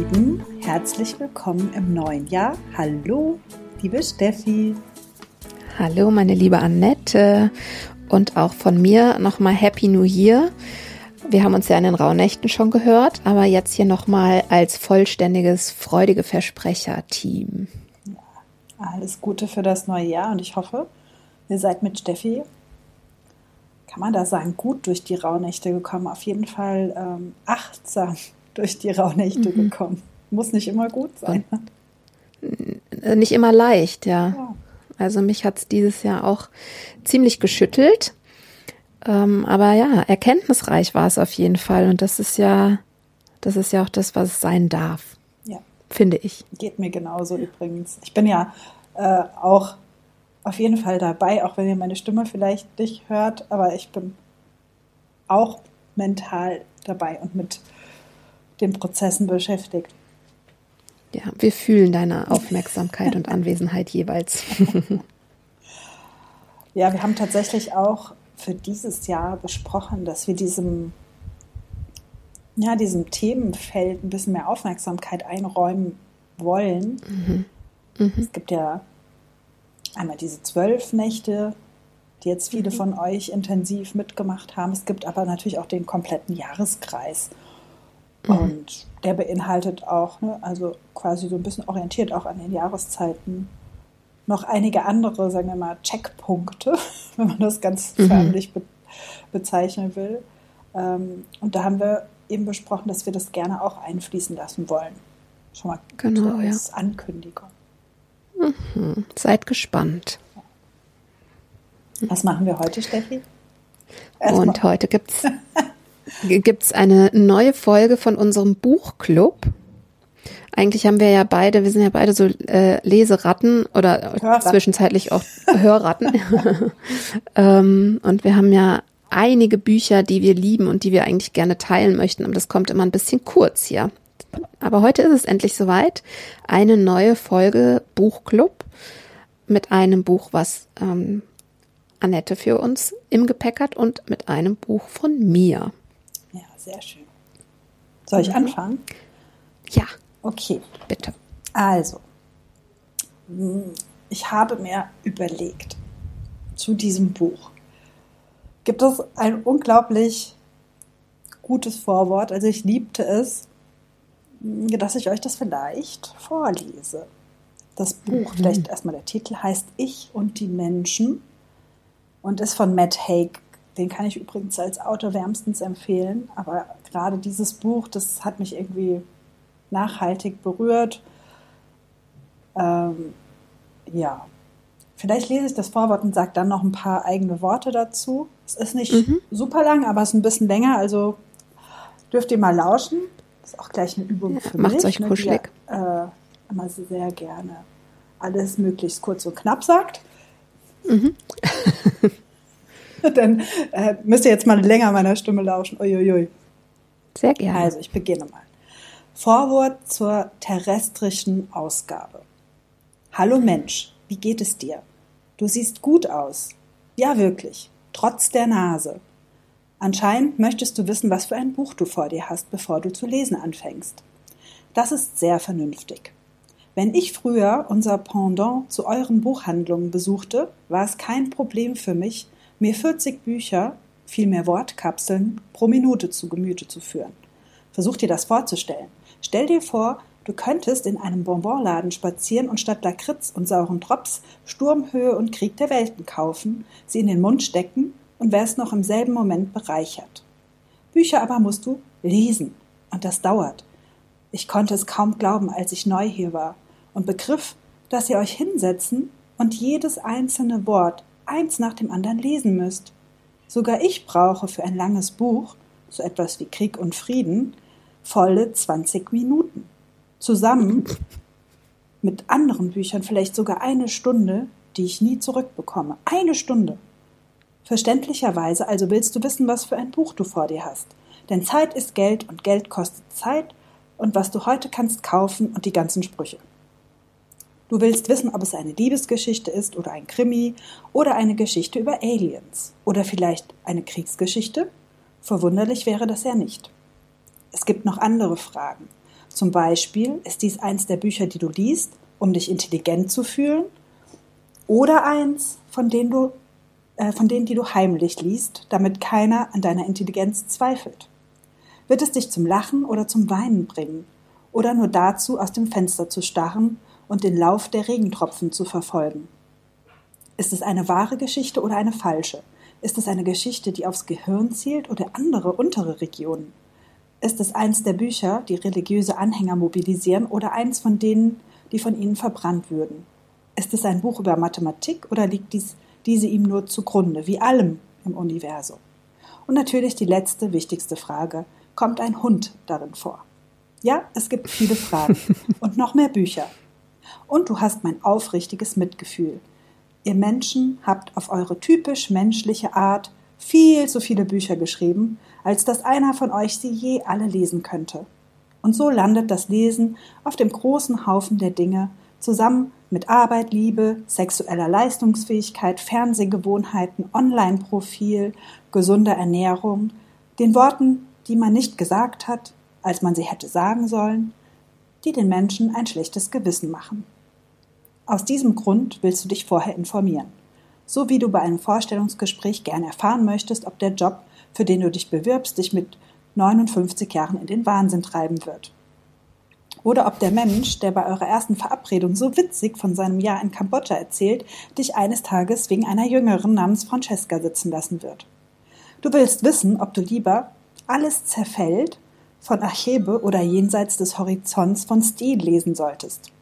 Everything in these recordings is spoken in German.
Lieben. Herzlich willkommen im neuen Jahr. Hallo, liebe Steffi. Hallo, meine liebe Annette. Und auch von mir nochmal Happy New Year. Wir haben uns ja in den Rauhnächten schon gehört, aber jetzt hier nochmal als vollständiges, freudige Versprecher-Team. Ja, alles Gute für das neue Jahr und ich hoffe, ihr seid mit Steffi, kann man da sagen, gut durch die Rauhnächte gekommen. Auf jeden Fall ähm, achtsam durch die Rauhnächte mhm. gekommen. Muss nicht immer gut sein. Äh, nicht immer leicht, ja. ja. Also mich hat es dieses Jahr auch ziemlich geschüttelt. Ähm, aber ja, erkenntnisreich war es auf jeden Fall. Und das ist ja, das ist ja auch das, was es sein darf. Ja. Finde ich. Geht mir genauso übrigens. Ich bin ja äh, auch auf jeden Fall dabei, auch wenn ihr meine Stimme vielleicht nicht hört, aber ich bin auch mental dabei und mit den Prozessen beschäftigt. Ja, wir fühlen deine Aufmerksamkeit und Anwesenheit jeweils. ja, wir haben tatsächlich auch für dieses Jahr besprochen, dass wir diesem, ja, diesem Themenfeld ein bisschen mehr Aufmerksamkeit einräumen wollen. Mhm. Mhm. Es gibt ja einmal diese zwölf Nächte, die jetzt viele mhm. von euch intensiv mitgemacht haben. Es gibt aber natürlich auch den kompletten Jahreskreis. Mhm. Und der beinhaltet auch, ne, also quasi so ein bisschen orientiert auch an den Jahreszeiten, noch einige andere, sagen wir mal, Checkpunkte, wenn man das ganz mhm. förmlich be bezeichnen will. Ähm, und da haben wir eben besprochen, dass wir das gerne auch einfließen lassen wollen. Schon mal genau, als ja. Ankündigung. Mhm. Seid gespannt. Was machen wir heute, Steffi? Erstmal. Und heute gibt es gibt es eine neue Folge von unserem Buchclub. Eigentlich haben wir ja beide, wir sind ja beide so äh, Leseratten oder Hörratten. zwischenzeitlich auch Hörratten. ähm, und wir haben ja einige Bücher, die wir lieben und die wir eigentlich gerne teilen möchten, aber das kommt immer ein bisschen kurz hier. Aber heute ist es endlich soweit. Eine neue Folge Buchclub mit einem Buch, was ähm, Annette für uns im Gepäck hat und mit einem Buch von mir. Sehr schön. Soll ich mhm. anfangen? Ja. Okay. Bitte. Also, hm, ich habe mir überlegt, zu diesem Buch gibt es ein unglaublich gutes Vorwort. Also ich liebte es, hm, dass ich euch das vielleicht vorlese. Das Buch, mhm. vielleicht erstmal der Titel, heißt Ich und die Menschen und ist von Matt Haig den kann ich übrigens als Autor wärmstens empfehlen. Aber gerade dieses Buch, das hat mich irgendwie nachhaltig berührt. Ähm, ja, vielleicht lese ich das Vorwort und sage dann noch ein paar eigene Worte dazu. Es ist nicht mhm. super lang, aber es ist ein bisschen länger, also dürft ihr mal lauschen. Das ist auch gleich eine Übung ja, für macht's mich. Macht euch kuschelig. Die, äh, immer sehr gerne alles möglichst kurz und knapp sagt. Mhm. Dann äh, müsst ihr jetzt mal länger meiner Stimme lauschen. Uiuiui. Sehr gerne. Also, ich beginne mal. Vorwort zur terrestrischen Ausgabe. Hallo Mensch, wie geht es dir? Du siehst gut aus. Ja, wirklich. Trotz der Nase. Anscheinend möchtest du wissen, was für ein Buch du vor dir hast, bevor du zu lesen anfängst. Das ist sehr vernünftig. Wenn ich früher unser Pendant zu euren Buchhandlungen besuchte, war es kein Problem für mich, mir 40 Bücher, vielmehr Wortkapseln, pro Minute zu Gemüte zu führen. Versuch dir das vorzustellen. Stell dir vor, du könntest in einem Bonbonladen spazieren und statt Lakritz und sauren Drops Sturmhöhe und Krieg der Welten kaufen, sie in den Mund stecken und wärst noch im selben Moment bereichert. Bücher aber musst du lesen. Und das dauert. Ich konnte es kaum glauben, als ich neu hier war und begriff, dass ihr euch hinsetzen und jedes einzelne Wort eins nach dem anderen lesen müsst. Sogar ich brauche für ein langes Buch, so etwas wie Krieg und Frieden, volle 20 Minuten. Zusammen mit anderen Büchern vielleicht sogar eine Stunde, die ich nie zurückbekomme. Eine Stunde. Verständlicherweise also willst du wissen, was für ein Buch du vor dir hast. Denn Zeit ist Geld und Geld kostet Zeit und was du heute kannst kaufen und die ganzen Sprüche. Du willst wissen, ob es eine Liebesgeschichte ist oder ein Krimi oder eine Geschichte über Aliens oder vielleicht eine Kriegsgeschichte? Verwunderlich wäre das ja nicht. Es gibt noch andere Fragen. Zum Beispiel, ist dies eins der Bücher, die du liest, um dich intelligent zu fühlen? Oder eins, von denen du, äh, von denen, die du heimlich liest, damit keiner an deiner Intelligenz zweifelt? Wird es dich zum Lachen oder zum Weinen bringen? Oder nur dazu, aus dem Fenster zu starren und den Lauf der Regentropfen zu verfolgen? Ist es eine wahre Geschichte oder eine falsche? Ist es eine Geschichte, die aufs Gehirn zielt oder andere untere Regionen? Ist es eins der Bücher, die religiöse Anhänger mobilisieren oder eins von denen, die von ihnen verbrannt würden? Ist es ein Buch über Mathematik oder liegt dies, diese ihm nur zugrunde, wie allem im Universum? Und natürlich die letzte, wichtigste Frage. Kommt ein Hund darin vor? Ja, es gibt viele Fragen und noch mehr Bücher. Und du hast mein aufrichtiges Mitgefühl. Ihr Menschen habt auf eure typisch menschliche Art viel zu viele Bücher geschrieben, als dass einer von euch sie je alle lesen könnte. Und so landet das Lesen auf dem großen Haufen der Dinge, zusammen mit Arbeit, Liebe, sexueller Leistungsfähigkeit, Fernsehgewohnheiten, Online-Profil, gesunder Ernährung, den Worten, die man nicht gesagt hat, als man sie hätte sagen sollen, die den Menschen ein schlechtes Gewissen machen. Aus diesem Grund willst du dich vorher informieren so wie du bei einem Vorstellungsgespräch gern erfahren möchtest, ob der Job, für den du dich bewirbst, dich mit 59 Jahren in den Wahnsinn treiben wird. Oder ob der Mensch, der bei eurer ersten Verabredung so witzig von seinem Jahr in Kambodscha erzählt, dich eines Tages wegen einer Jüngeren namens Francesca sitzen lassen wird. Du willst wissen, ob du lieber alles zerfällt von Archebe oder jenseits des Horizonts von Stil lesen solltest.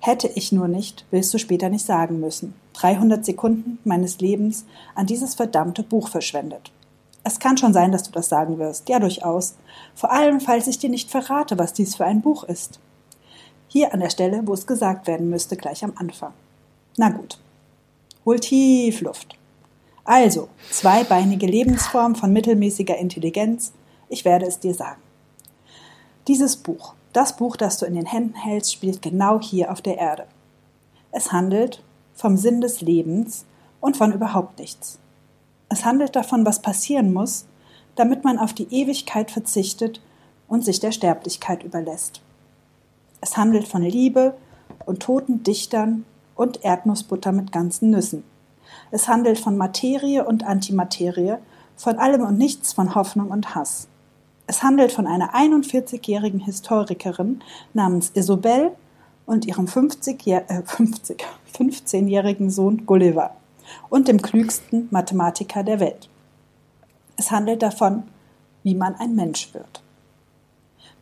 Hätte ich nur nicht, willst du später nicht sagen müssen. 300 Sekunden meines Lebens an dieses verdammte Buch verschwendet. Es kann schon sein, dass du das sagen wirst. Ja, durchaus. Vor allem, falls ich dir nicht verrate, was dies für ein Buch ist. Hier an der Stelle, wo es gesagt werden müsste, gleich am Anfang. Na gut. Hol tief Luft. Also, zweibeinige Lebensform von mittelmäßiger Intelligenz. Ich werde es dir sagen. Dieses Buch das Buch, das du in den Händen hältst, spielt genau hier auf der Erde. Es handelt vom Sinn des Lebens und von überhaupt nichts. Es handelt davon, was passieren muss, damit man auf die Ewigkeit verzichtet und sich der Sterblichkeit überlässt. Es handelt von Liebe und toten Dichtern und Erdnussbutter mit ganzen Nüssen. Es handelt von Materie und Antimaterie, von allem und nichts, von Hoffnung und Hass. Es handelt von einer 41-jährigen Historikerin namens Isobel und ihrem 50 äh, 50, 15-jährigen Sohn Gulliver und dem klügsten Mathematiker der Welt. Es handelt davon, wie man ein Mensch wird.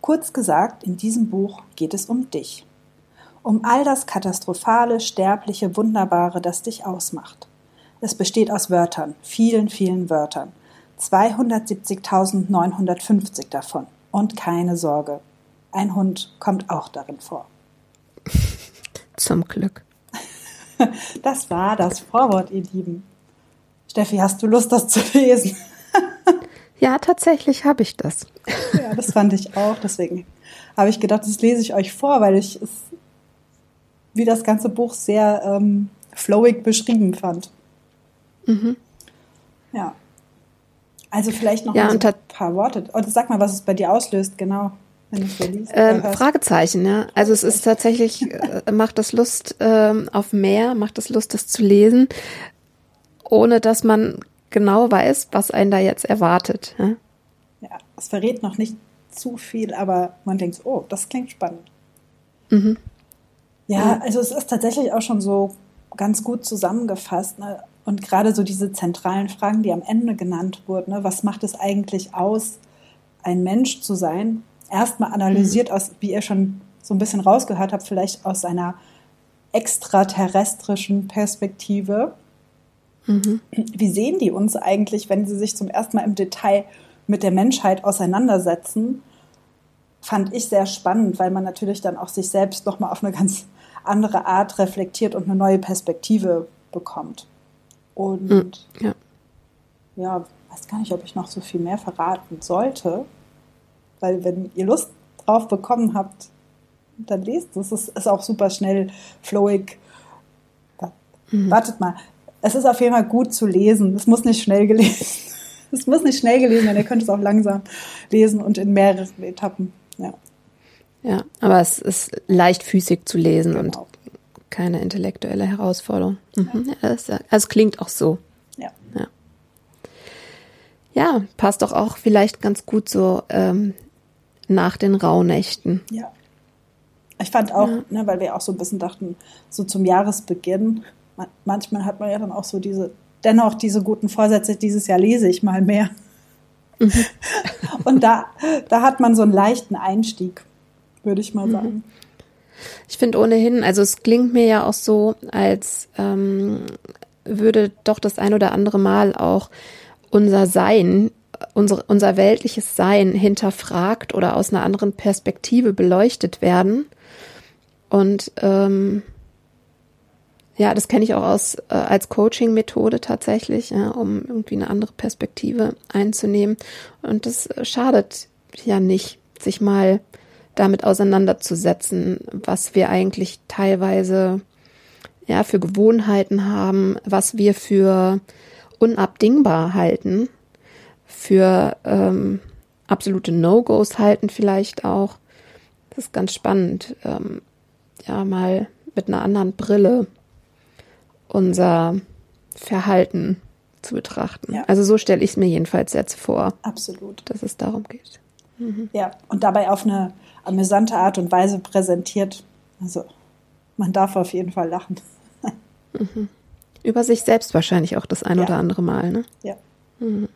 Kurz gesagt, in diesem Buch geht es um dich. Um all das Katastrophale, Sterbliche, Wunderbare, das dich ausmacht. Es besteht aus Wörtern, vielen, vielen Wörtern. 270.950 davon. Und keine Sorge, ein Hund kommt auch darin vor. Zum Glück. Das war das Vorwort, ihr Lieben. Steffi, hast du Lust, das zu lesen? Ja, tatsächlich habe ich das. Ja, das fand ich auch. Deswegen habe ich gedacht, das lese ich euch vor, weil ich es wie das ganze Buch sehr ähm, flowig beschrieben fand. Mhm. Ja. Also vielleicht noch ja, so ein paar Worte. Oder sag mal, was es bei dir auslöst, genau. Wenn du liest, ähm, Fragezeichen, ja. Also es ist tatsächlich, äh, macht das Lust ähm, auf mehr, macht das Lust, das zu lesen, ohne dass man genau weiß, was einen da jetzt erwartet. Ja, ja es verrät noch nicht zu viel, aber man denkt, oh, das klingt spannend. Mhm. Ja, also es ist tatsächlich auch schon so ganz gut zusammengefasst. Ne? Und gerade so diese zentralen Fragen, die am Ende genannt wurden, ne, was macht es eigentlich aus, ein Mensch zu sein? Erstmal analysiert mhm. aus, wie ihr schon so ein bisschen rausgehört habt, vielleicht aus einer extraterrestrischen Perspektive. Mhm. Wie sehen die uns eigentlich, wenn sie sich zum ersten Mal im Detail mit der Menschheit auseinandersetzen? fand ich sehr spannend, weil man natürlich dann auch sich selbst nochmal auf eine ganz andere Art reflektiert und eine neue Perspektive bekommt. Und mhm, ja. ja, weiß gar nicht, ob ich noch so viel mehr verraten sollte, weil wenn ihr Lust drauf bekommen habt, dann lest es. Es ist auch super schnell, flowig. Mhm. Wartet mal. Es ist auf jeden Fall gut zu lesen. Es muss nicht schnell gelesen. Es muss nicht schnell gelesen werden. Ihr könnt es auch langsam lesen und in mehreren Etappen. Ja. Ja, aber es ist leichtfüßig zu lesen genau. und keine intellektuelle Herausforderung. Mhm. Ja, das, also es klingt auch so. Ja. ja. Ja, passt doch auch vielleicht ganz gut so ähm, nach den Rauhnächten. Ja. Ich fand auch, ja. ne, weil wir auch so ein bisschen dachten, so zum Jahresbeginn, manchmal hat man ja dann auch so diese, dennoch diese guten Vorsätze, dieses Jahr lese ich mal mehr. Mhm. Und da, da hat man so einen leichten Einstieg, würde ich mal mhm. sagen. Ich finde ohnehin, also es klingt mir ja auch so, als ähm, würde doch das ein oder andere Mal auch unser Sein, unser, unser weltliches Sein hinterfragt oder aus einer anderen Perspektive beleuchtet werden. Und ähm, ja, das kenne ich auch aus äh, als Coaching-Methode tatsächlich, ja, um irgendwie eine andere Perspektive einzunehmen. Und das schadet ja nicht, sich mal damit auseinanderzusetzen, was wir eigentlich teilweise ja für Gewohnheiten haben, was wir für unabdingbar halten, für ähm, absolute No-Gos halten vielleicht auch. Das ist ganz spannend, ähm, ja mal mit einer anderen Brille unser Verhalten zu betrachten. Ja. Also so stelle ich es mir jedenfalls jetzt vor. Absolut. Dass es darum geht. Mhm. Ja, und dabei auf eine amüsante Art und Weise präsentiert. Also man darf auf jeden Fall lachen. Mhm. Über sich selbst wahrscheinlich auch das ein ja. oder andere Mal, ne? Ja. Mhm.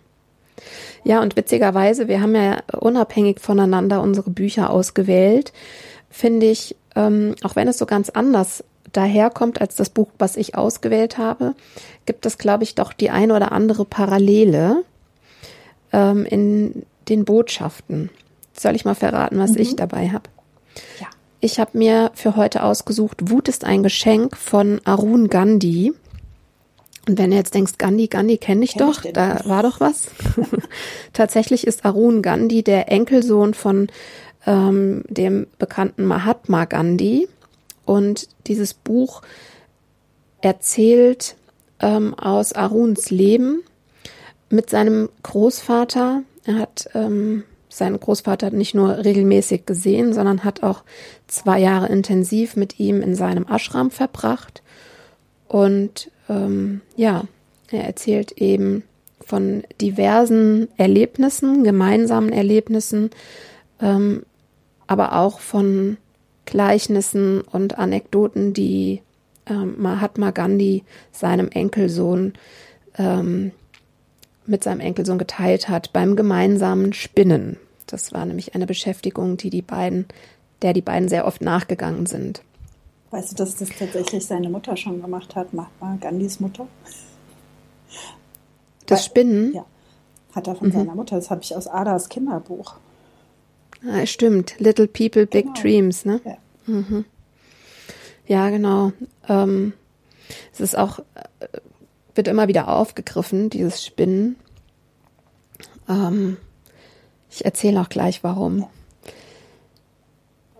Ja, und witzigerweise, wir haben ja unabhängig voneinander unsere Bücher ausgewählt, finde ich, ähm, auch wenn es so ganz anders daherkommt als das Buch, was ich ausgewählt habe, gibt es, glaube ich, doch die eine oder andere Parallele ähm, in den Botschaften. Soll ich mal verraten, was mhm. ich dabei habe? Ja. Ich habe mir für heute ausgesucht, Wut ist ein Geschenk von Arun Gandhi. Und wenn du jetzt denkst, Gandhi, Gandhi kenne ich kenn doch, ich da war doch was. Tatsächlich ist Arun Gandhi der Enkelsohn von ähm, dem bekannten Mahatma Gandhi. Und dieses Buch erzählt ähm, aus Aruns Leben mit seinem Großvater. Er hat ähm, seinen Großvater nicht nur regelmäßig gesehen, sondern hat auch zwei Jahre intensiv mit ihm in seinem Ashram verbracht. Und ähm, ja, er erzählt eben von diversen Erlebnissen, gemeinsamen Erlebnissen, ähm, aber auch von Gleichnissen und Anekdoten, die ähm, Mahatma Gandhi seinem Enkelsohn ähm, mit seinem Enkelsohn geteilt hat beim gemeinsamen Spinnen. Das war nämlich eine Beschäftigung, die die beiden, der die beiden sehr oft nachgegangen sind. Weißt du, dass das tatsächlich seine Mutter schon gemacht hat, Mahatma Gandhis Mutter? Das Spinnen? Ja, hat er von mhm. seiner Mutter. Das habe ich aus Adas Kinderbuch. Ah, stimmt. Little People, Big genau. Dreams, ne? Ja, mhm. ja genau. Ähm, es ist auch, äh, wird immer wieder aufgegriffen, dieses Spinnen. Ähm, ich erzähle auch gleich warum.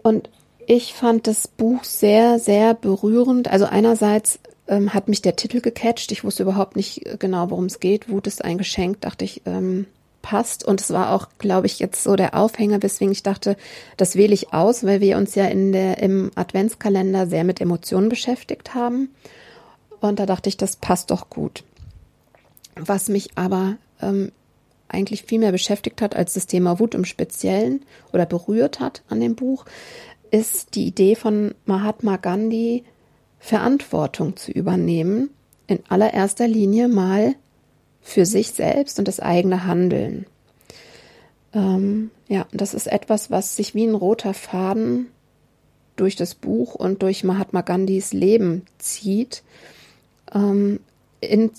Und ich fand das Buch sehr, sehr berührend. Also einerseits ähm, hat mich der Titel gecatcht. Ich wusste überhaupt nicht genau, worum es geht. Wut ist ein Geschenk, dachte ich, ähm, passt. Und es war auch, glaube ich, jetzt so der Aufhänger, weswegen ich dachte, das wähle ich aus, weil wir uns ja in der, im Adventskalender sehr mit Emotionen beschäftigt haben. Und da dachte ich, das passt doch gut. Was mich aber ähm, eigentlich viel mehr beschäftigt hat als das Thema Wut im Speziellen oder berührt hat an dem Buch, ist die Idee von Mahatma Gandhi, Verantwortung zu übernehmen, in allererster Linie mal für sich selbst und das eigene Handeln. Ähm, ja, das ist etwas, was sich wie ein roter Faden durch das Buch und durch Mahatma Gandhis Leben zieht. Ähm, in,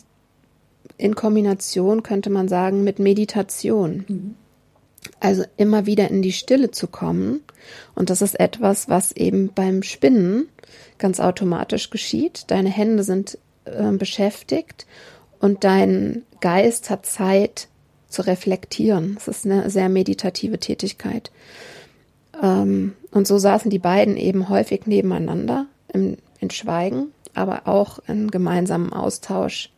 in Kombination könnte man sagen mit Meditation. Mhm. Also immer wieder in die Stille zu kommen. Und das ist etwas, was eben beim Spinnen ganz automatisch geschieht. Deine Hände sind äh, beschäftigt und dein Geist hat Zeit zu reflektieren. Es ist eine sehr meditative Tätigkeit. Ähm, und so saßen die beiden eben häufig nebeneinander im, in Schweigen, aber auch in gemeinsamem Austausch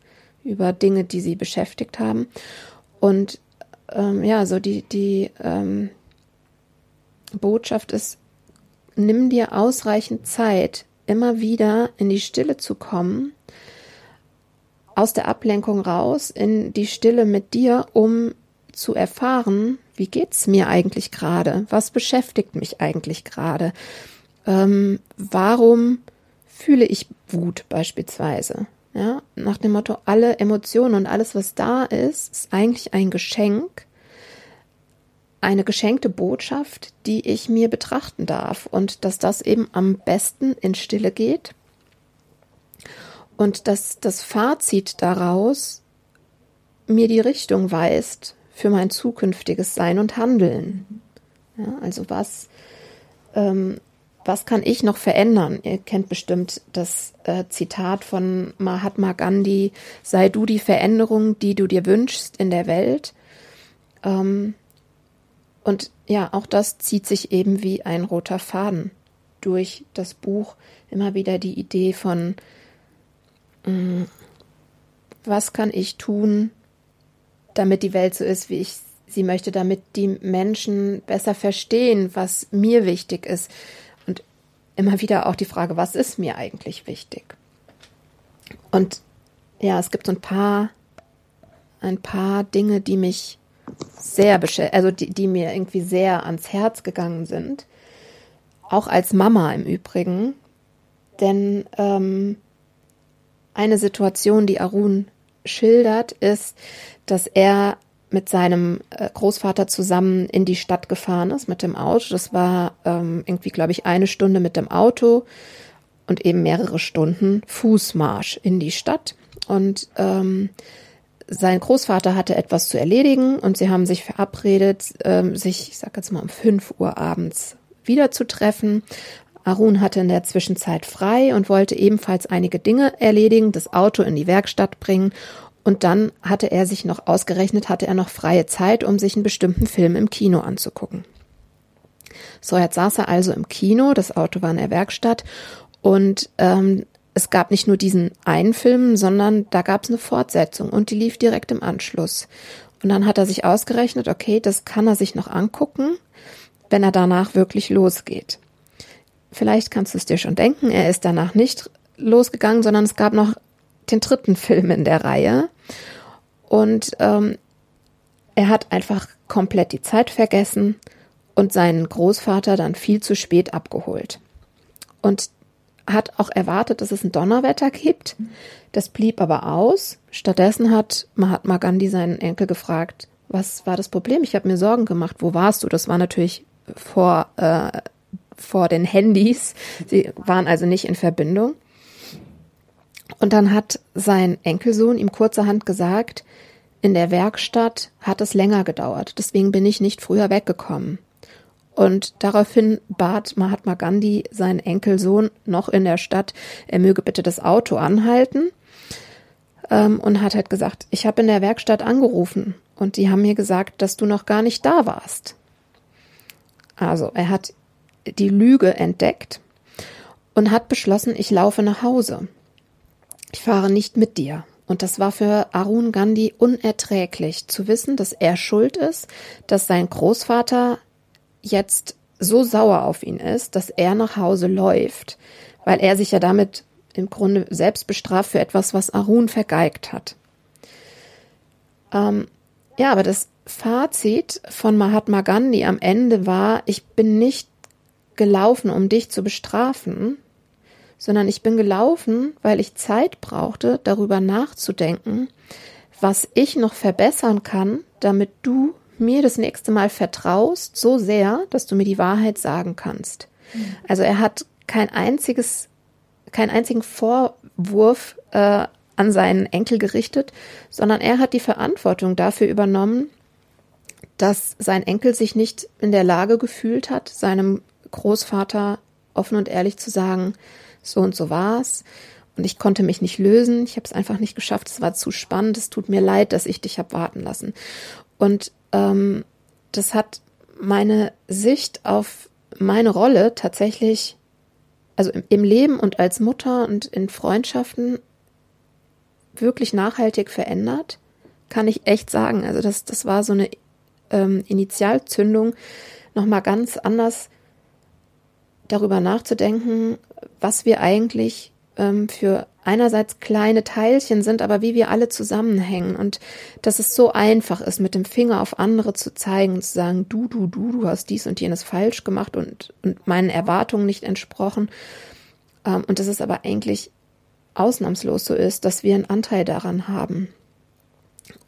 über Dinge, die sie beschäftigt haben. Und ähm, ja, so die, die ähm, Botschaft ist, nimm dir ausreichend Zeit, immer wieder in die Stille zu kommen, aus der Ablenkung raus, in die Stille mit dir, um zu erfahren, wie geht's mir eigentlich gerade? Was beschäftigt mich eigentlich gerade? Ähm, warum fühle ich Wut beispielsweise? Ja, nach dem Motto, alle Emotionen und alles, was da ist, ist eigentlich ein Geschenk, eine geschenkte Botschaft, die ich mir betrachten darf und dass das eben am besten in Stille geht und dass das Fazit daraus mir die Richtung weist für mein zukünftiges Sein und Handeln. Ja, also was ähm, was kann ich noch verändern? Ihr kennt bestimmt das äh, Zitat von Mahatma Gandhi, sei du die Veränderung, die du dir wünschst in der Welt. Ähm, und ja, auch das zieht sich eben wie ein roter Faden durch das Buch. Immer wieder die Idee von, mh, mm, was kann ich tun, damit die Welt so ist, wie ich sie möchte, damit die Menschen besser verstehen, was mir wichtig ist immer wieder auch die Frage, was ist mir eigentlich wichtig? Und ja, es gibt so ein paar, ein paar Dinge, die mich sehr also die, die mir irgendwie sehr ans Herz gegangen sind. Auch als Mama im Übrigen. Denn ähm, eine Situation, die Arun schildert, ist, dass er mit seinem äh, Großvater zusammen in die Stadt gefahren ist mit dem Auto. Das war ähm, irgendwie, glaube ich, eine Stunde mit dem Auto und eben mehrere Stunden Fußmarsch in die Stadt. Und ähm, sein Großvater hatte etwas zu erledigen und sie haben sich verabredet, ähm, sich, ich sag jetzt mal um fünf Uhr abends wiederzutreffen. Arun hatte in der Zwischenzeit frei und wollte ebenfalls einige Dinge erledigen, das Auto in die Werkstatt bringen und dann hatte er sich noch ausgerechnet, hatte er noch freie Zeit, um sich einen bestimmten Film im Kino anzugucken. So, jetzt saß er also im Kino, das Auto war in der Werkstatt und ähm, es gab nicht nur diesen einen Film, sondern da gab es eine Fortsetzung und die lief direkt im Anschluss. Und dann hat er sich ausgerechnet, okay, das kann er sich noch angucken, wenn er danach wirklich losgeht. Vielleicht kannst du es dir schon denken, er ist danach nicht losgegangen, sondern es gab noch den dritten Film in der Reihe. Und ähm, er hat einfach komplett die Zeit vergessen und seinen Großvater dann viel zu spät abgeholt. Und hat auch erwartet, dass es ein Donnerwetter gibt. Das blieb aber aus. Stattdessen hat Mahatma Gandhi seinen Enkel gefragt, was war das Problem? Ich habe mir Sorgen gemacht. Wo warst du? Das war natürlich vor, äh, vor den Handys. Sie waren also nicht in Verbindung. Und dann hat sein Enkelsohn ihm kurzerhand gesagt, in der Werkstatt hat es länger gedauert, deswegen bin ich nicht früher weggekommen. Und daraufhin bat Mahatma Gandhi seinen Enkelsohn noch in der Stadt, er möge bitte das Auto anhalten. Ähm, und hat halt gesagt, ich habe in der Werkstatt angerufen und die haben mir gesagt, dass du noch gar nicht da warst. Also er hat die Lüge entdeckt und hat beschlossen, ich laufe nach Hause ich fahre nicht mit dir. Und das war für Arun Gandhi unerträglich zu wissen, dass er schuld ist, dass sein Großvater jetzt so sauer auf ihn ist, dass er nach Hause läuft, weil er sich ja damit im Grunde selbst bestraft für etwas, was Arun vergeigt hat. Ähm, ja, aber das Fazit von Mahatma Gandhi am Ende war, ich bin nicht gelaufen, um dich zu bestrafen, sondern ich bin gelaufen, weil ich Zeit brauchte, darüber nachzudenken, was ich noch verbessern kann, damit du mir das nächste Mal vertraust, so sehr, dass du mir die Wahrheit sagen kannst. Mhm. Also er hat kein einziges, keinen einzigen Vorwurf äh, an seinen Enkel gerichtet, sondern er hat die Verantwortung dafür übernommen, dass sein Enkel sich nicht in der Lage gefühlt hat, seinem Großvater offen und ehrlich zu sagen, so und so war's. Und ich konnte mich nicht lösen. Ich habe es einfach nicht geschafft. Es war zu spannend. Es tut mir leid, dass ich dich habe warten lassen. Und ähm, das hat meine Sicht auf meine Rolle tatsächlich, also im, im Leben und als Mutter und in Freundschaften wirklich nachhaltig verändert, kann ich echt sagen. Also das, das war so eine ähm, Initialzündung, nochmal ganz anders darüber nachzudenken, was wir eigentlich ähm, für einerseits kleine Teilchen sind, aber wie wir alle zusammenhängen und dass es so einfach ist, mit dem Finger auf andere zu zeigen und zu sagen, du, du, du, du hast dies und jenes falsch gemacht und, und meinen Erwartungen nicht entsprochen. Ähm, und dass es aber eigentlich ausnahmslos so ist, dass wir einen Anteil daran haben.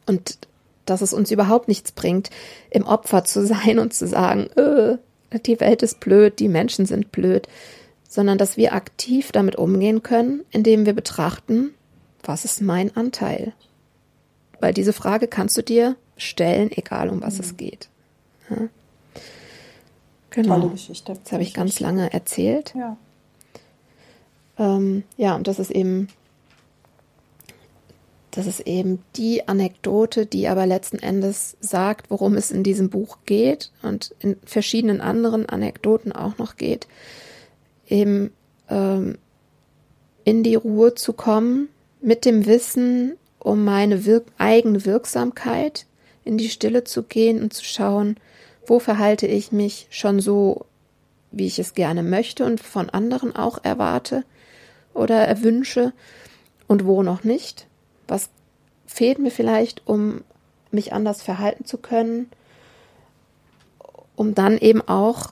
Und dass es uns überhaupt nichts bringt, im Opfer zu sein und zu sagen, äh, die Welt ist blöd, die Menschen sind blöd, sondern dass wir aktiv damit umgehen können, indem wir betrachten, was ist mein Anteil? Weil diese Frage kannst du dir stellen, egal um was mhm. es geht. Ja? Genau. Tolle Geschichte. Das habe ich ganz lange erzählt. Ja. Ähm, ja, und das ist eben, das ist eben die Anekdote, die aber letzten Endes sagt, worum es in diesem Buch geht und in verschiedenen anderen Anekdoten auch noch geht eben ähm, in die Ruhe zu kommen, mit dem Wissen um meine Wirk eigene Wirksamkeit in die Stille zu gehen und zu schauen, wo verhalte ich mich schon so, wie ich es gerne möchte und von anderen auch erwarte oder erwünsche und wo noch nicht. Was fehlt mir vielleicht, um mich anders verhalten zu können, um dann eben auch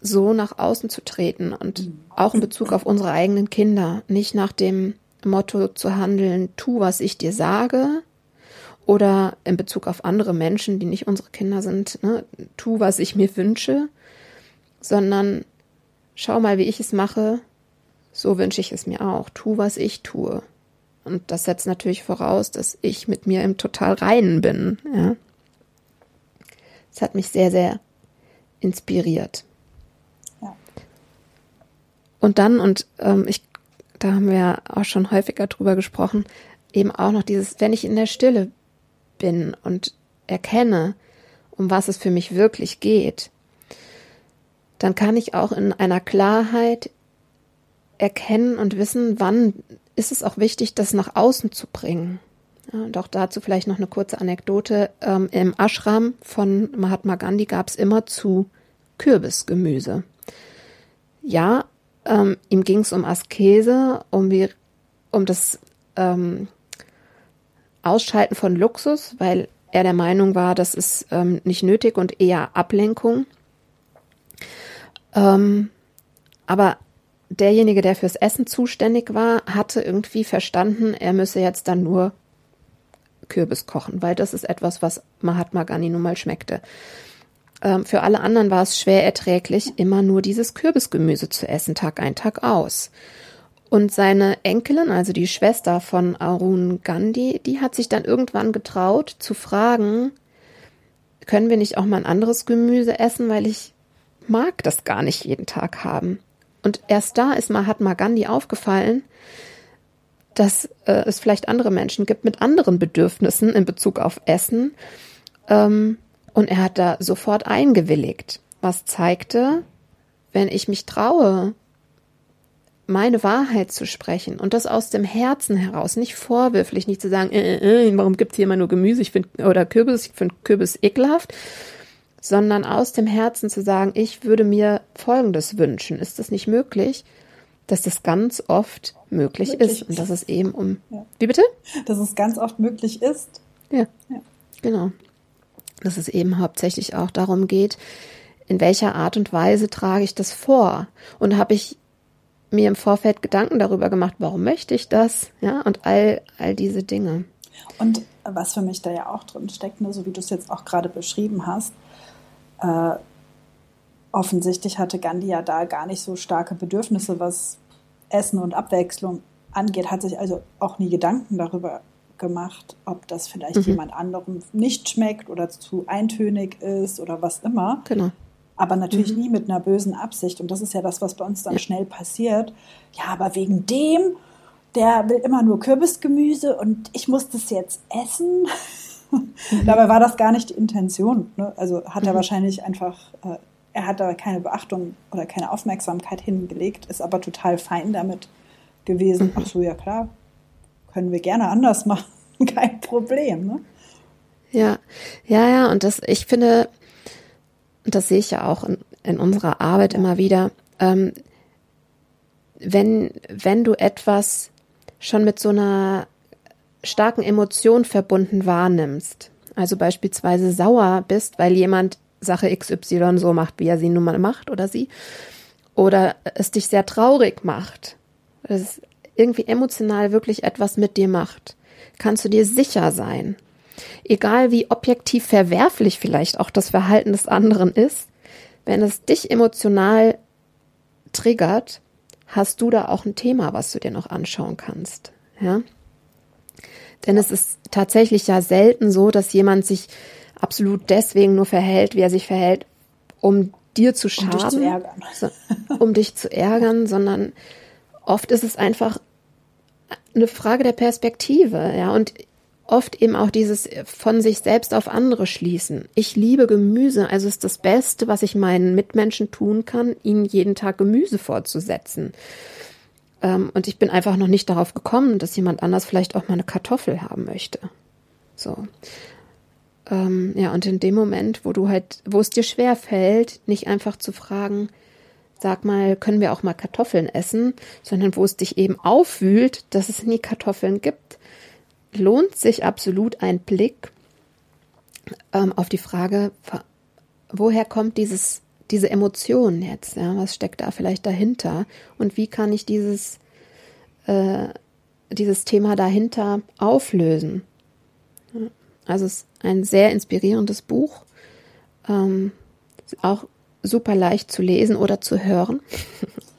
so nach außen zu treten und mhm. auch in Bezug auf unsere eigenen Kinder, nicht nach dem Motto zu handeln, tu, was ich dir sage, oder in Bezug auf andere Menschen, die nicht unsere Kinder sind, ne, tu, was ich mir wünsche, sondern schau mal, wie ich es mache, so wünsche ich es mir auch, tu, was ich tue. Und das setzt natürlich voraus, dass ich mit mir im total Reinen bin. Ja. Das hat mich sehr, sehr inspiriert. Und dann, und ähm, ich, da haben wir ja auch schon häufiger drüber gesprochen, eben auch noch dieses, wenn ich in der Stille bin und erkenne, um was es für mich wirklich geht, dann kann ich auch in einer Klarheit erkennen und wissen, wann ist es auch wichtig, das nach außen zu bringen. Ja, und auch dazu vielleicht noch eine kurze Anekdote. Ähm, Im Ashram von Mahatma Gandhi gab es immer zu Kürbisgemüse. Ja, ähm, ihm ging es um Askese, um, die, um das ähm, Ausschalten von Luxus, weil er der Meinung war, das ist ähm, nicht nötig und eher Ablenkung. Ähm, aber derjenige, der fürs Essen zuständig war, hatte irgendwie verstanden, er müsse jetzt dann nur Kürbis kochen, weil das ist etwas, was Mahatma Gandhi nun mal schmeckte. Ähm, für alle anderen war es schwer erträglich, immer nur dieses Kürbisgemüse zu essen, Tag ein, Tag aus. Und seine Enkelin, also die Schwester von Arun Gandhi, die hat sich dann irgendwann getraut zu fragen, können wir nicht auch mal ein anderes Gemüse essen, weil ich mag das gar nicht jeden Tag haben. Und erst da ist Mahatma Gandhi aufgefallen, dass äh, es vielleicht andere Menschen gibt mit anderen Bedürfnissen in Bezug auf Essen, ähm, und er hat da sofort eingewilligt, was zeigte, wenn ich mich traue, meine Wahrheit zu sprechen und das aus dem Herzen heraus, nicht vorwürflich, nicht zu sagen, äh, äh, äh warum gibt's hier immer nur Gemüse ich find, oder Kürbis, ich finde Kürbis ekelhaft, sondern aus dem Herzen zu sagen, ich würde mir Folgendes wünschen. Ist das nicht möglich? Dass das ganz oft möglich, möglich ist und dass es eben um. Ja. Wie bitte? Dass es ganz oft möglich ist. Ja. ja. Genau dass es eben hauptsächlich auch darum geht, in welcher Art und Weise trage ich das vor? Und habe ich mir im Vorfeld Gedanken darüber gemacht, warum möchte ich das? Ja, und all, all diese Dinge. Und was für mich da ja auch drin steckt, ne, so wie du es jetzt auch gerade beschrieben hast, äh, offensichtlich hatte Gandhi ja da gar nicht so starke Bedürfnisse, was Essen und Abwechslung angeht, hat sich also auch nie Gedanken darüber gemacht, ob das vielleicht mhm. jemand anderem nicht schmeckt oder zu eintönig ist oder was immer. Genau. Aber natürlich mhm. nie mit einer bösen Absicht. Und das ist ja das, was bei uns dann ja. schnell passiert. Ja, aber wegen dem, der will immer nur Kürbisgemüse und ich muss das jetzt essen. Mhm. Dabei war das gar nicht die Intention. Ne? Also hat er mhm. wahrscheinlich einfach, äh, er hat da keine Beachtung oder keine Aufmerksamkeit hingelegt, ist aber total fein damit gewesen. Mhm. Ach so, ja klar, können wir gerne anders machen, kein Problem. Ne? Ja, ja, ja, und das, ich finde, das sehe ich ja auch in, in unserer Arbeit immer wieder, ähm, wenn, wenn du etwas schon mit so einer starken Emotion verbunden wahrnimmst, also beispielsweise sauer bist, weil jemand Sache XY so macht, wie er sie nun mal macht oder sie, oder es dich sehr traurig macht, es irgendwie emotional wirklich etwas mit dir macht, kannst du dir sicher sein, egal wie objektiv verwerflich vielleicht auch das Verhalten des anderen ist, wenn es dich emotional triggert, hast du da auch ein Thema, was du dir noch anschauen kannst. Ja? Denn es ist tatsächlich ja selten so, dass jemand sich absolut deswegen nur verhält, wie er sich verhält, um dir zu schaden, um dich zu ärgern, so, um dich zu ärgern sondern oft ist es einfach eine Frage der Perspektive, ja, und oft eben auch dieses von sich selbst auf andere schließen. Ich liebe Gemüse, also ist das Beste, was ich meinen Mitmenschen tun kann, ihnen jeden Tag Gemüse vorzusetzen. Ähm, und ich bin einfach noch nicht darauf gekommen, dass jemand anders vielleicht auch mal eine Kartoffel haben möchte. So. Ähm, ja, und in dem Moment, wo du halt, wo es dir schwer fällt, nicht einfach zu fragen, sag mal, können wir auch mal Kartoffeln essen, sondern wo es dich eben aufwühlt, dass es nie Kartoffeln gibt, lohnt sich absolut ein Blick ähm, auf die Frage, woher kommt dieses, diese Emotion jetzt? Ja? Was steckt da vielleicht dahinter? Und wie kann ich dieses, äh, dieses Thema dahinter auflösen? Also es ist ein sehr inspirierendes Buch, ähm, auch super leicht zu lesen oder zu hören.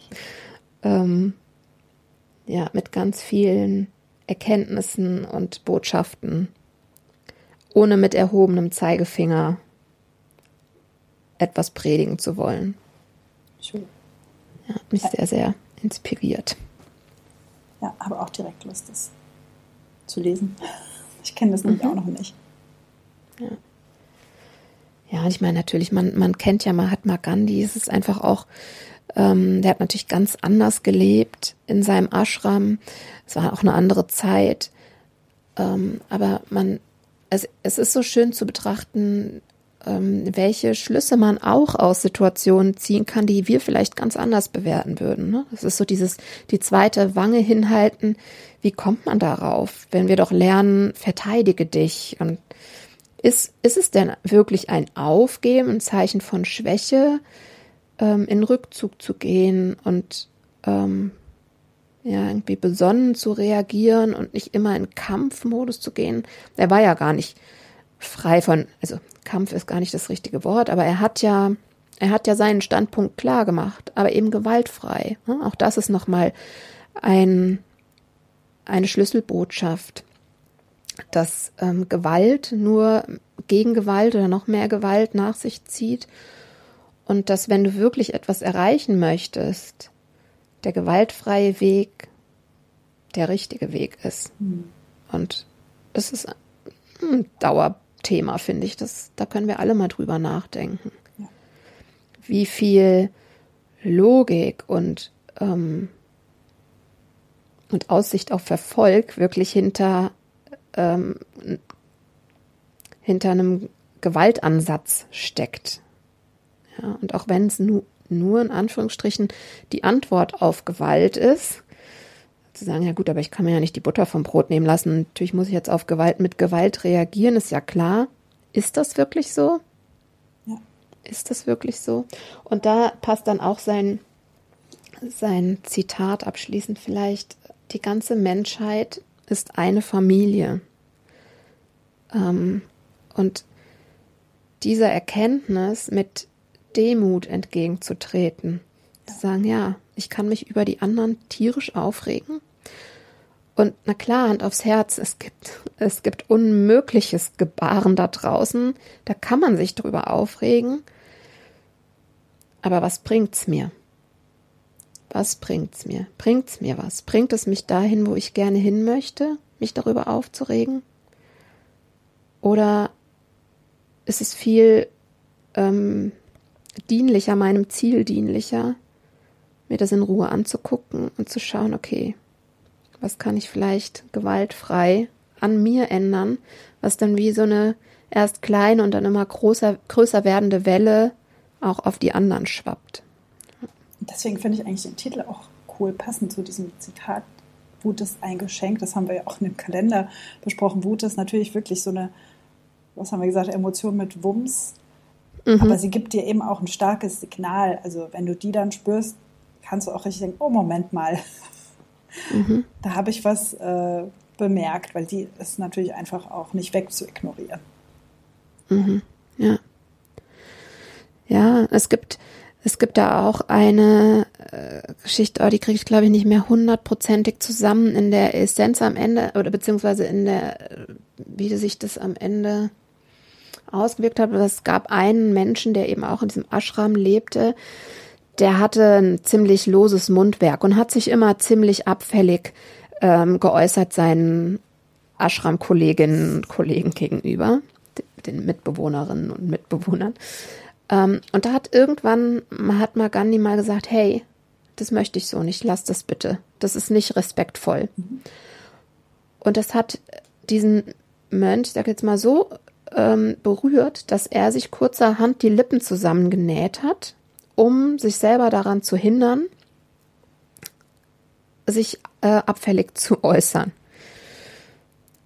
ähm, ja, mit ganz vielen Erkenntnissen und Botschaften, ohne mit erhobenem Zeigefinger etwas predigen zu wollen. Schön. Ja, mich sehr, sehr inspiriert. Ja, aber auch direkt Lust, das zu lesen. Ich kenne das nämlich mhm. auch noch nicht. Ja. Ja, ich meine natürlich, man, man kennt ja Mahatma Gandhi, es ist einfach auch, ähm, der hat natürlich ganz anders gelebt in seinem Ashram. Es war auch eine andere Zeit. Ähm, aber man, es, es ist so schön zu betrachten, ähm, welche Schlüsse man auch aus Situationen ziehen kann, die wir vielleicht ganz anders bewerten würden. Ne? Das ist so dieses, die zweite Wange hinhalten. Wie kommt man darauf, wenn wir doch lernen, verteidige dich und ist, ist es denn wirklich ein Aufgeben, ein Zeichen von Schwäche, ähm, in Rückzug zu gehen und ähm, ja, irgendwie besonnen zu reagieren und nicht immer in Kampfmodus zu gehen? Er war ja gar nicht frei von, also Kampf ist gar nicht das richtige Wort, aber er hat ja, er hat ja seinen Standpunkt klar gemacht, aber eben gewaltfrei. Ne? Auch das ist nochmal ein, eine Schlüsselbotschaft dass ähm, Gewalt nur gegen Gewalt oder noch mehr Gewalt nach sich zieht und dass wenn du wirklich etwas erreichen möchtest, der gewaltfreie Weg der richtige Weg ist. Mhm. Und das ist ein Dauerthema, finde ich. Das, da können wir alle mal drüber nachdenken. Ja. Wie viel Logik und, ähm, und Aussicht auf Erfolg wirklich hinter ähm, hinter einem Gewaltansatz steckt. Ja, und auch wenn es nu, nur in Anführungsstrichen die Antwort auf Gewalt ist, zu sagen, ja gut, aber ich kann mir ja nicht die Butter vom Brot nehmen lassen. Natürlich muss ich jetzt auf Gewalt mit Gewalt reagieren, ist ja klar. Ist das wirklich so? Ja. Ist das wirklich so? Und da passt dann auch sein, sein Zitat abschließend vielleicht, die ganze Menschheit ist eine Familie. Ähm, und dieser Erkenntnis mit Demut entgegenzutreten, zu sagen, ja, ich kann mich über die anderen tierisch aufregen Und na klar, Hand aufs Herz, es gibt, es gibt unmögliches Gebaren da draußen. Da kann man sich drüber aufregen. Aber was bringt's mir? Was bringt's mir? Bringt's mir was? Bringt es mich dahin, wo ich gerne hin möchte, mich darüber aufzuregen? Oder ist es viel ähm, dienlicher, meinem Ziel dienlicher, mir das in Ruhe anzugucken und zu schauen, okay, was kann ich vielleicht gewaltfrei an mir ändern, was dann wie so eine erst kleine und dann immer größer, größer werdende Welle auch auf die anderen schwappt. Deswegen finde ich eigentlich den Titel auch cool, passend zu diesem Zitat. Wut ist ein Geschenk, das haben wir ja auch in dem Kalender besprochen. Wut ist natürlich wirklich so eine, was haben wir gesagt, Emotion mit Wumms. Mhm. Aber sie gibt dir eben auch ein starkes Signal. Also wenn du die dann spürst, kannst du auch richtig denken, oh Moment mal, mhm. da habe ich was äh, bemerkt, weil die ist natürlich einfach auch nicht wegzuignorieren. Mhm. Ja. Ja, es gibt, es gibt da auch eine äh, Geschichte, oh, die kriege ich glaube ich nicht mehr hundertprozentig zusammen in der Essenz am Ende oder beziehungsweise in der, wie sich das am Ende ausgewirkt hat. Es gab einen Menschen, der eben auch in diesem Ashram lebte, der hatte ein ziemlich loses Mundwerk und hat sich immer ziemlich abfällig ähm, geäußert seinen Ashram-Kolleginnen und Kollegen gegenüber, den Mitbewohnerinnen und Mitbewohnern. Ähm, und da hat irgendwann Mahatma Gandhi mal gesagt, hey, das möchte ich so nicht, lass das bitte. Das ist nicht respektvoll. Mhm. Und das hat diesen Mönch, ich sag jetzt mal so, ähm, berührt, dass er sich kurzerhand die Lippen zusammengenäht hat, um sich selber daran zu hindern, sich äh, abfällig zu äußern.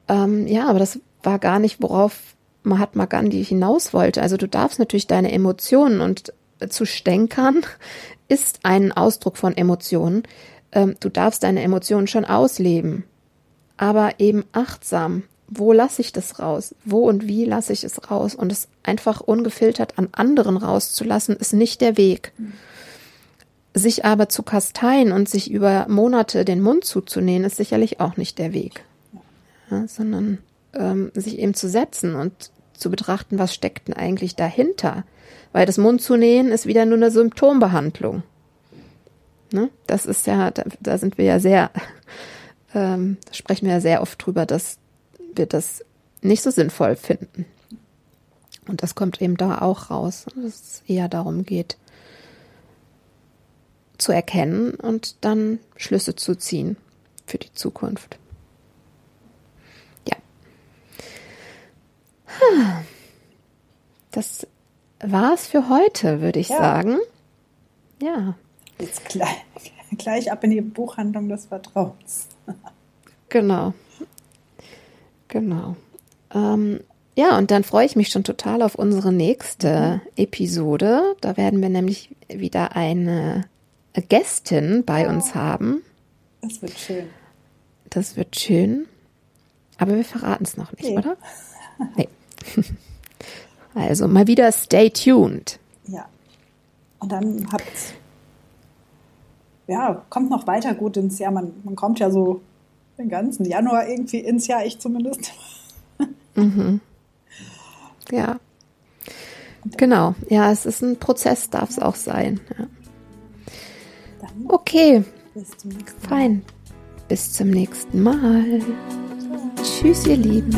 Ähm, ja, aber das war gar nicht, worauf Mahatma Gandhi hinaus wollte. Also du darfst natürlich deine Emotionen und zu stänkern ist ein Ausdruck von Emotionen. Ähm, du darfst deine Emotionen schon ausleben, aber eben achtsam. Wo lasse ich das raus? Wo und wie lasse ich es raus? Und es einfach ungefiltert an anderen rauszulassen, ist nicht der Weg. Sich aber zu kasteien und sich über Monate den Mund zuzunähen, ist sicherlich auch nicht der Weg. Ja, sondern ähm, sich eben zu setzen und zu betrachten, was steckt denn eigentlich dahinter. Weil das Mund zu nähen ist wieder nur eine Symptombehandlung. Ne? Das ist ja, da, da sind wir ja sehr, ähm, sprechen wir ja sehr oft drüber, dass wir das nicht so sinnvoll finden. Und das kommt eben da auch raus, dass es eher darum geht, zu erkennen und dann Schlüsse zu ziehen für die Zukunft. Das war's für heute, würde ich ja. sagen. Ja. Jetzt gleich, gleich ab in die Buchhandlung des Vertrauens. genau. Genau. Ähm, ja, und dann freue ich mich schon total auf unsere nächste mhm. Episode. Da werden wir nämlich wieder eine Gästin bei oh. uns haben. Das wird schön. Das wird schön. Aber wir verraten es noch nicht, nee. oder? Nee. Also mal wieder stay tuned. Ja. Und dann habt ja, kommt noch weiter gut ins Jahr. Man, man kommt ja so den ganzen Januar irgendwie ins Jahr, ich zumindest. Mhm. Ja. Genau. Ja, es ist ein Prozess, darf es auch sein. Ja. Okay. Bis zum nächsten Mal. Fein. Bis zum nächsten Mal. Tschüss, ihr Lieben.